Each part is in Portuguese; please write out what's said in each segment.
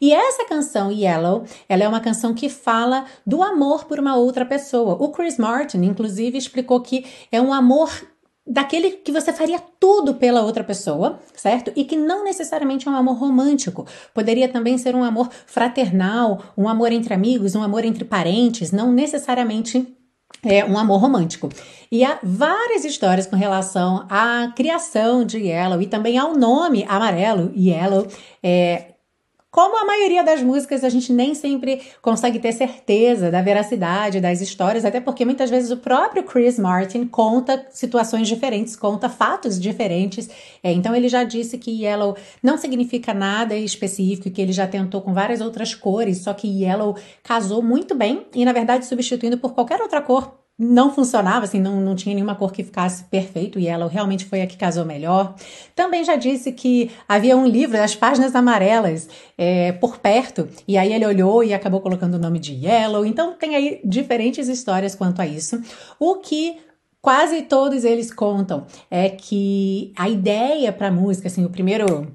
E essa canção Yellow, ela é uma canção que fala do amor por uma outra pessoa. O Chris Martin, inclusive, explicou que é um amor daquele que você faria tudo pela outra pessoa, certo? E que não necessariamente é um amor romântico. Poderia também ser um amor fraternal, um amor entre amigos, um amor entre parentes, não necessariamente é um amor romântico. E há várias histórias com relação à criação de Yellow e também ao nome amarelo, Yellow. É, como a maioria das músicas, a gente nem sempre consegue ter certeza da veracidade das histórias, até porque muitas vezes o próprio Chris Martin conta situações diferentes, conta fatos diferentes. É, então ele já disse que Yellow não significa nada específico, que ele já tentou com várias outras cores, só que Yellow casou muito bem e, na verdade, substituindo por qualquer outra cor não funcionava, assim, não, não tinha nenhuma cor que ficasse perfeito e ela realmente foi a que casou melhor. Também já disse que havia um livro das páginas amarelas é, por perto, e aí ele olhou e acabou colocando o nome de Yellow. Então tem aí diferentes histórias quanto a isso. O que quase todos eles contam é que a ideia para a música, assim, o primeiro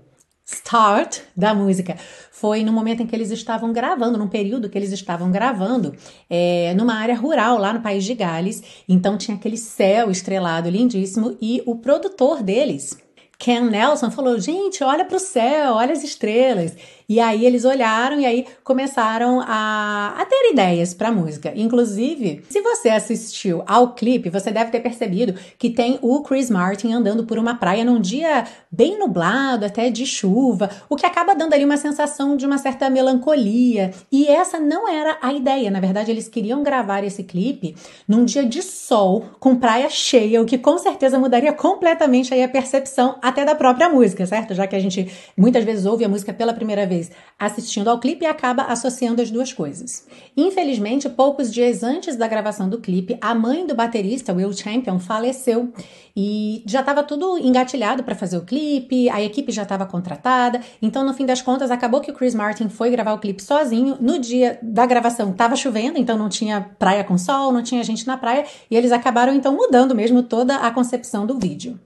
start da música foi no momento em que eles estavam gravando, num período que eles estavam gravando, é, numa área rural lá no país de Gales. Então tinha aquele céu estrelado lindíssimo e o produtor deles, Ken Nelson, falou: gente, olha para o céu, olha as estrelas. E aí eles olharam e aí começaram a, a ter ideias para música. Inclusive, se você assistiu ao clipe, você deve ter percebido que tem o Chris Martin andando por uma praia num dia bem nublado, até de chuva, o que acaba dando ali uma sensação de uma certa melancolia. E essa não era a ideia. Na verdade, eles queriam gravar esse clipe num dia de sol, com praia cheia, o que com certeza mudaria completamente aí a percepção até da própria música, certo? Já que a gente muitas vezes ouve a música pela primeira vez assistindo ao clipe e acaba associando as duas coisas. Infelizmente, poucos dias antes da gravação do clipe, a mãe do baterista, Will Champion, faleceu e já estava tudo engatilhado para fazer o clipe, a equipe já estava contratada, então no fim das contas acabou que o Chris Martin foi gravar o clipe sozinho. No dia da gravação estava chovendo, então não tinha praia com sol, não tinha gente na praia e eles acabaram então mudando mesmo toda a concepção do vídeo.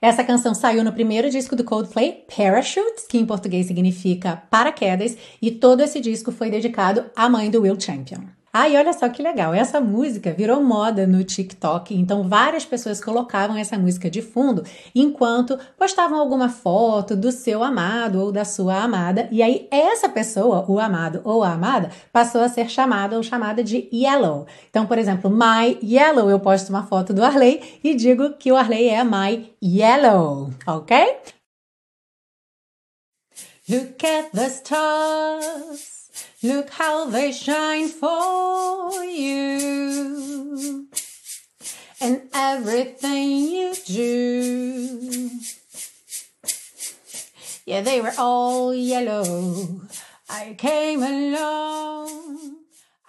Essa canção saiu no primeiro disco do Coldplay, Parachutes, que em português significa paraquedas, e todo esse disco foi dedicado à mãe do Will Champion. Ah, e olha só que legal, essa música virou moda no TikTok, então várias pessoas colocavam essa música de fundo enquanto postavam alguma foto do seu amado ou da sua amada, e aí essa pessoa, o amado ou a amada, passou a ser chamada ou chamada de Yellow. Então, por exemplo, My Yellow, eu posto uma foto do Arley e digo que o Arley é My Yellow, ok? Look at the stars. Look how they shine for you. And everything you do. Yeah, they were all yellow. I came along